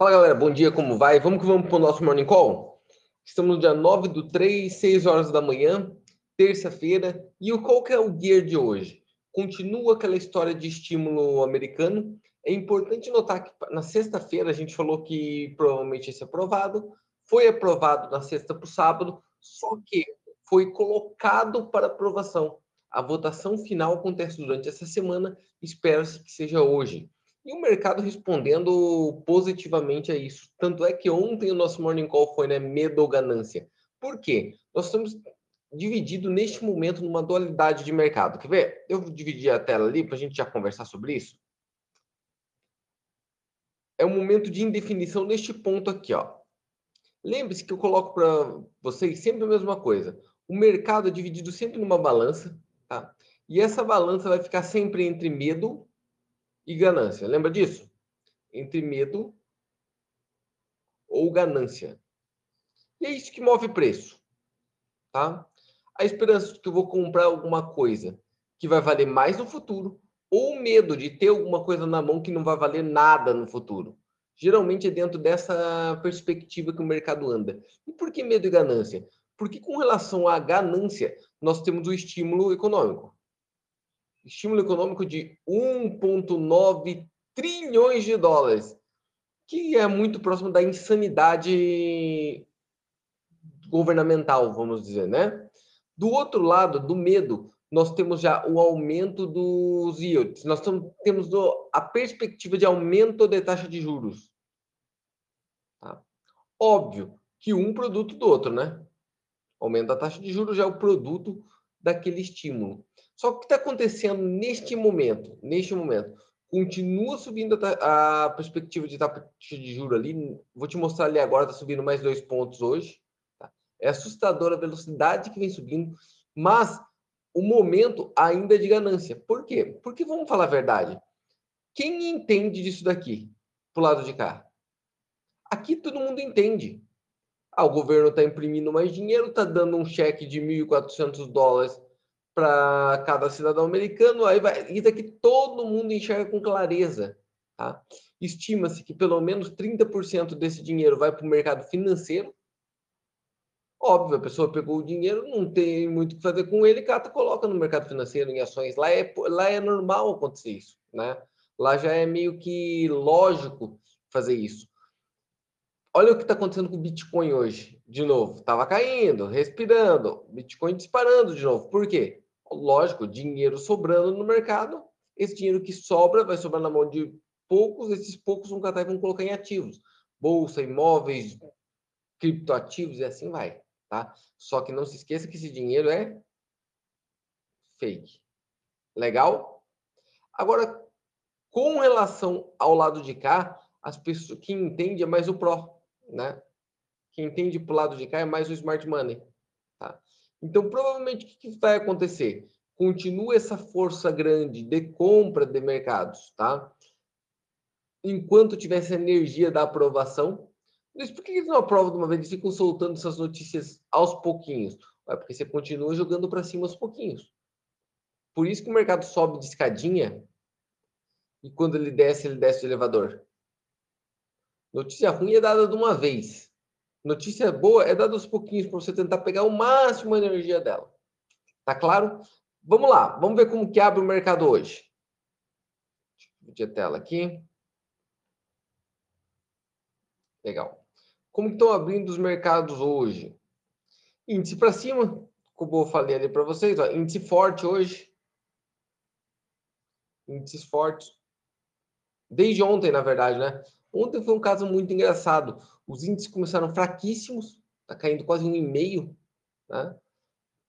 Fala galera, bom dia, como vai? Vamos que vamos para o nosso Morning Call? Estamos no dia 9 do 3, 6 horas da manhã, terça-feira. E qual que é o gear de hoje? Continua aquela história de estímulo americano. É importante notar que na sexta-feira a gente falou que provavelmente ia ser aprovado. Foi aprovado na sexta para o sábado, só que foi colocado para aprovação. A votação final acontece durante essa semana, espera-se que seja hoje. E o mercado respondendo positivamente a isso. Tanto é que ontem o nosso morning call foi né, medo ou ganância. Por quê? Nós estamos dividido neste momento numa dualidade de mercado. Quer ver? Eu vou dividir a tela ali para a gente já conversar sobre isso. É um momento de indefinição neste ponto aqui, ó. Lembre-se que eu coloco para vocês sempre a mesma coisa. O mercado é dividido sempre numa balança, tá? E essa balança vai ficar sempre entre medo e ganância. Lembra disso? Entre medo ou ganância. E é isso que move preço. Tá? A esperança de que eu vou comprar alguma coisa que vai valer mais no futuro, ou medo de ter alguma coisa na mão que não vai valer nada no futuro. Geralmente é dentro dessa perspectiva que o mercado anda. E por que medo e ganância? Porque com relação à ganância, nós temos o estímulo econômico estímulo econômico de 1,9 trilhões de dólares, que é muito próximo da insanidade governamental, vamos dizer, né? Do outro lado, do medo, nós temos já o aumento dos yields, nós temos a perspectiva de aumento da taxa de juros. Tá? Óbvio que um produto do outro, né? Aumento da taxa de juros já é o produto daquele estímulo. Só que o que está acontecendo neste momento, neste momento, continua subindo a, a perspectiva de taxa de juro ali. Vou te mostrar ali agora, está subindo mais dois pontos hoje. Tá? É assustadora a velocidade que vem subindo, mas o momento ainda é de ganância. Por quê? Porque vamos falar a verdade. Quem entende disso daqui, pro lado de cá? Aqui todo mundo entende. Ah, o governo está imprimindo mais dinheiro, está dando um cheque de 1.400 dólares para cada cidadão americano, aí vai, isso aqui todo mundo enxerga com clareza. Tá? Estima-se que pelo menos 30% desse dinheiro vai para o mercado financeiro. Óbvio, a pessoa pegou o dinheiro, não tem muito o que fazer com ele, cata, coloca no mercado financeiro, em ações. Lá é, lá é normal acontecer isso. Né? Lá já é meio que lógico fazer isso. Olha o que está acontecendo com o Bitcoin hoje. De novo, estava caindo, respirando, Bitcoin disparando de novo. Por quê? Lógico, dinheiro sobrando no mercado, esse dinheiro que sobra vai sobrar na mão de poucos, esses poucos vão catar e vão colocar em ativos. Bolsa, imóveis, criptoativos e assim vai, tá? Só que não se esqueça que esse dinheiro é fake. Legal? Agora, com relação ao lado de cá, as pessoas quem entende é mais o Pro, né? Quem entende pro lado de cá é mais o Smart Money? Então, provavelmente, o que vai acontecer? Continua essa força grande de compra de mercados, tá? Enquanto tiver essa energia da aprovação. Mas por que eles não aprovam de uma vez e ficam soltando essas notícias aos pouquinhos? É porque você continua jogando para cima aos pouquinhos. Por isso que o mercado sobe de escadinha e quando ele desce, ele desce de elevador. Notícia ruim é dada de uma vez. Notícia boa é dar aos pouquinhos para você tentar pegar o máximo de energia dela. Tá claro? Vamos lá, vamos ver como que abre o mercado hoje. Deixa eu a tela aqui. Legal. Como estão abrindo os mercados hoje? Índice para cima, como eu falei ali para vocês, ó, índice forte hoje. Índices fortes. Desde ontem, na verdade, né? Ontem foi um caso muito engraçado. Os índices começaram fraquíssimos, está caindo quase um e meio, né?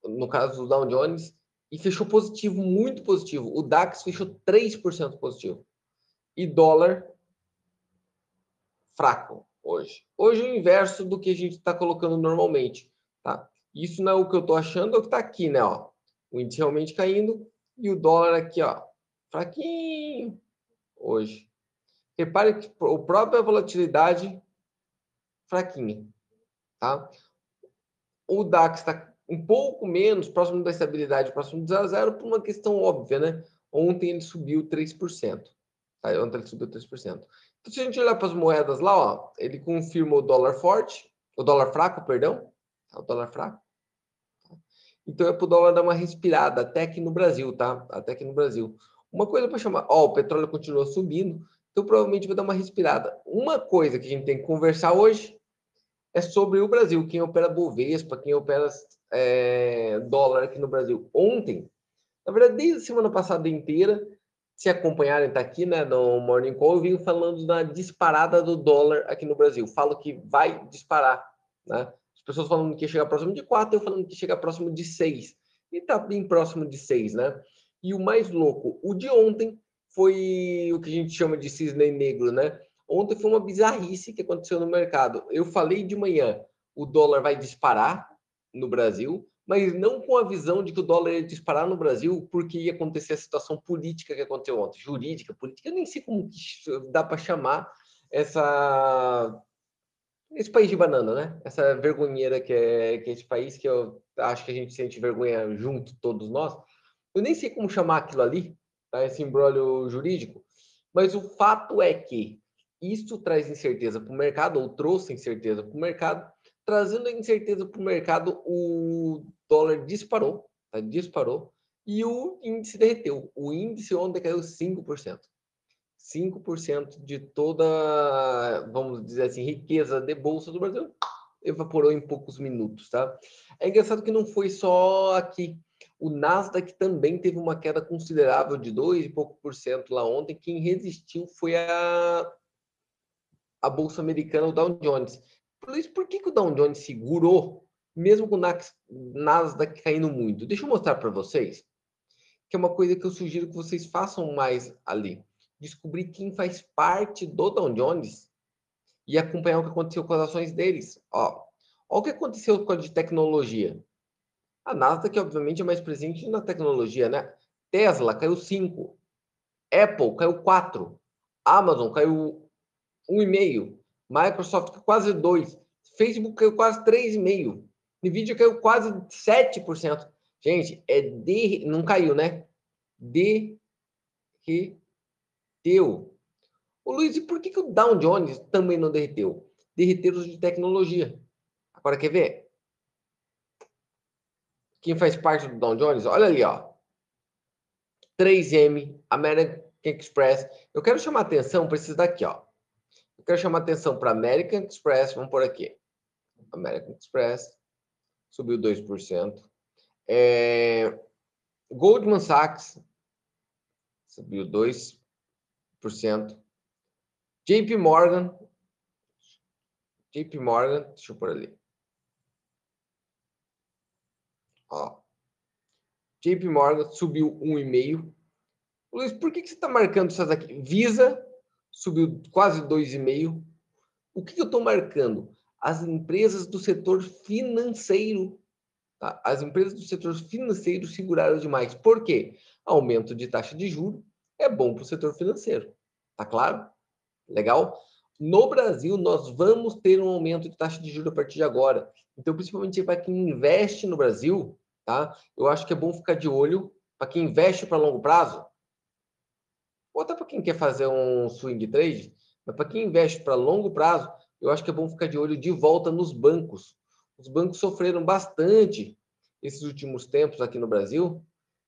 no caso do Dow Jones, e fechou positivo, muito positivo. O DAX fechou 3% positivo. E dólar fraco hoje. Hoje é o inverso do que a gente está colocando normalmente. Tá? Isso não é o que eu estou achando, é o que está aqui, né? Ó. O índice realmente caindo e o dólar aqui, ó, fraquinho hoje. Repare que a própria volatilidade fraquinha, tá? O DAX está um pouco menos próximo da estabilidade, próximo do 0 a 0, por uma questão óbvia, né? Ontem ele subiu 3%. Tá? Ontem ele subiu 3%. Então, se a gente olhar para as moedas lá, ó, ele confirma o dólar forte, o dólar fraco, perdão, tá? o dólar fraco. Então é para o dólar dar uma respirada, até aqui no Brasil, tá? Até aqui no Brasil. Uma coisa para chamar, ó, o petróleo continua subindo, provavelmente vai dar uma respirada. Uma coisa que a gente tem que conversar hoje é sobre o Brasil, quem opera Bovespa, quem opera é, dólar aqui no Brasil. Ontem, na verdade, desde a semana passada inteira, se acompanharem, tá aqui, né, no Morning Call, eu venho falando da disparada do dólar aqui no Brasil. Falo que vai disparar, né? As pessoas falando que ia chegar próximo de 4, eu falando que ia chegar próximo de 6. E tá bem próximo de 6, né? E o mais louco, o de ontem foi o que a gente chama de cisne negro, né? Ontem foi uma bizarrice que aconteceu no mercado. Eu falei de manhã, o dólar vai disparar no Brasil, mas não com a visão de que o dólar ia disparar no Brasil porque ia acontecer a situação política que aconteceu ontem, jurídica, política, eu nem sei como dá para chamar essa esse país de banana, né? Essa vergonheira que é, que é esse país que eu acho que a gente sente vergonha junto, todos nós. Eu nem sei como chamar aquilo ali, tá? esse embrólio jurídico, mas o fato é que isso traz incerteza para o mercado, ou trouxe incerteza para o mercado, trazendo incerteza para o mercado, o dólar disparou, tá? disparou, e o índice derreteu. O índice ontem caiu 5%. 5% de toda, vamos dizer assim, riqueza de bolsa do Brasil evaporou em poucos minutos, tá? É engraçado que não foi só aqui. O Nasdaq também teve uma queda considerável de 2 e pouco por cento lá ontem. Quem resistiu foi a, a bolsa americana, o Dow Jones. Por isso, por que, que o Dow Jones segurou, mesmo com o Nasdaq caindo muito? Deixa eu mostrar para vocês, que é uma coisa que eu sugiro que vocês façam mais ali descobrir quem faz parte do Dow Jones e acompanhar o que aconteceu com as ações deles. Ó, ó o que aconteceu com a de tecnologia. A Nasdaq, obviamente, é mais presente na tecnologia, né? Tesla caiu 5, Apple caiu 4, Amazon caiu 1,5, Microsoft caiu quase 2, Facebook caiu quase 3,5, Nvidia caiu quase 7%. Gente, é de... não caiu, né? De derreteu. O Luiz, e por que, que o Dow Jones também não derreteu? Derreteram de tecnologia. Agora, quer ver? Quem faz parte do Dow Jones? Olha ali, ó. 3M, American Express. Eu quero chamar atenção para esses daqui, ó. Eu quero chamar atenção para American Express, vamos por aqui. American Express subiu 2%. É, Goldman Sachs subiu 2%. JP Morgan. JP Morgan, deixa eu pôr ali. Ó. JP Morgan subiu 1,5. Luiz, por que, que você está marcando essas aqui? Visa subiu quase 2,5. O que, que eu estou marcando? As empresas do setor financeiro. Tá? As empresas do setor financeiro seguraram demais. Por quê? Aumento de taxa de juros é bom para o setor financeiro. Tá claro? Legal? No Brasil, nós vamos ter um aumento de taxa de juros a partir de agora. Então, principalmente para quem investe no Brasil, tá? Eu acho que é bom ficar de olho para quem investe para longo prazo. Ou até para quem quer fazer um swing trade, mas para quem investe para longo prazo, eu acho que é bom ficar de olho de volta nos bancos. Os bancos sofreram bastante esses últimos tempos aqui no Brasil,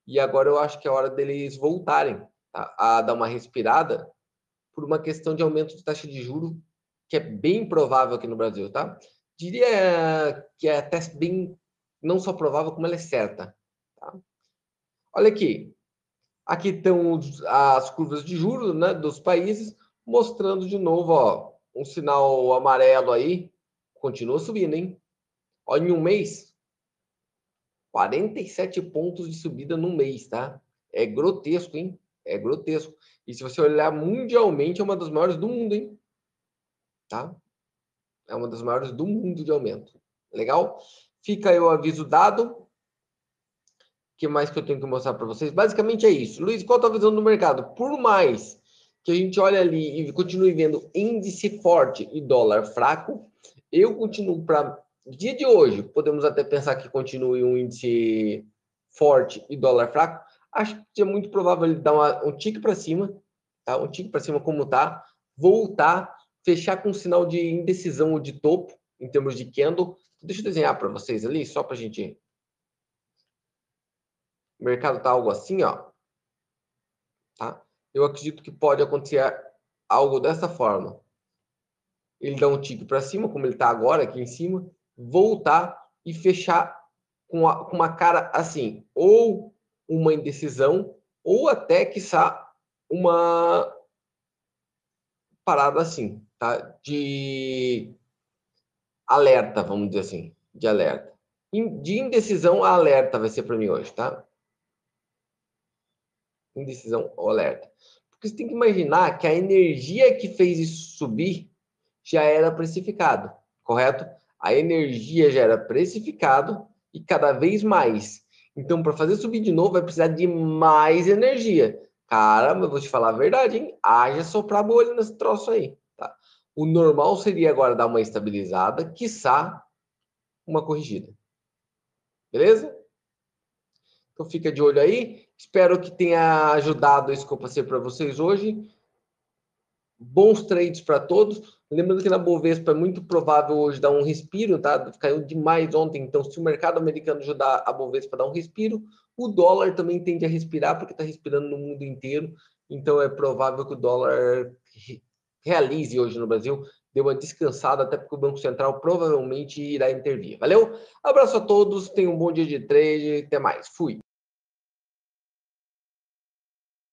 e agora eu acho que é hora deles voltarem a, a dar uma respirada por uma questão de aumento de taxa de juro que é bem provável aqui no Brasil, tá? Diria que é até bem não só provável como ela é certa. Tá? Olha aqui, aqui estão as curvas de juros, né, dos países mostrando de novo, ó, um sinal amarelo aí, continua subindo, hein? Ó, em um mês, 47 pontos de subida no mês, tá? É grotesco, hein? É grotesco. E se você olhar mundialmente, é uma das maiores do mundo, hein? Tá? É uma das maiores do mundo de aumento. Legal? Fica aí o aviso dado. O que mais que eu tenho que mostrar para vocês? Basicamente é isso. Luiz, qual a tua visão do mercado? Por mais que a gente olhe ali e continue vendo índice forte e dólar fraco, eu continuo para dia de hoje, podemos até pensar que continue um índice forte e dólar fraco, acho que é muito provável ele dar uma, um tique para cima, tá? Um tique para cima como tá. voltar, fechar com um sinal de indecisão ou de topo, em termos de candle. Deixa eu desenhar para vocês ali, só para a gente... O mercado está algo assim, ó. Tá? Eu acredito que pode acontecer algo dessa forma. Ele dá um tique para cima, como ele está agora, aqui em cima, voltar e fechar com, a, com uma cara assim, ou uma indecisão, ou até, quiçá, uma parada assim, tá? De alerta, vamos dizer assim, de alerta. De indecisão a alerta vai ser para mim hoje, tá? Indecisão ou alerta. Porque você tem que imaginar que a energia que fez isso subir já era precificado, correto? A energia já era precificado e cada vez mais. Então, para fazer subir de novo, vai precisar de mais energia. Caramba, eu vou te falar a verdade, hein? Haja soprar bolha nesse troço aí. O normal seria agora dar uma estabilizada, quiçá uma corrigida. Beleza? Então fica de olho aí. Espero que tenha ajudado isso que eu passei para vocês hoje. Bons trades para todos. Lembrando que na Bovespa é muito provável hoje dar um respiro, tá? Caiu demais ontem, então se o mercado americano ajudar a Bovespa a dar um respiro, o dólar também tende a respirar, porque está respirando no mundo inteiro. Então é provável que o dólar realize hoje no Brasil, dê uma descansada, até porque o Banco Central provavelmente irá intervir. Valeu? Abraço a todos, tenham um bom dia de trade, até mais. Fui.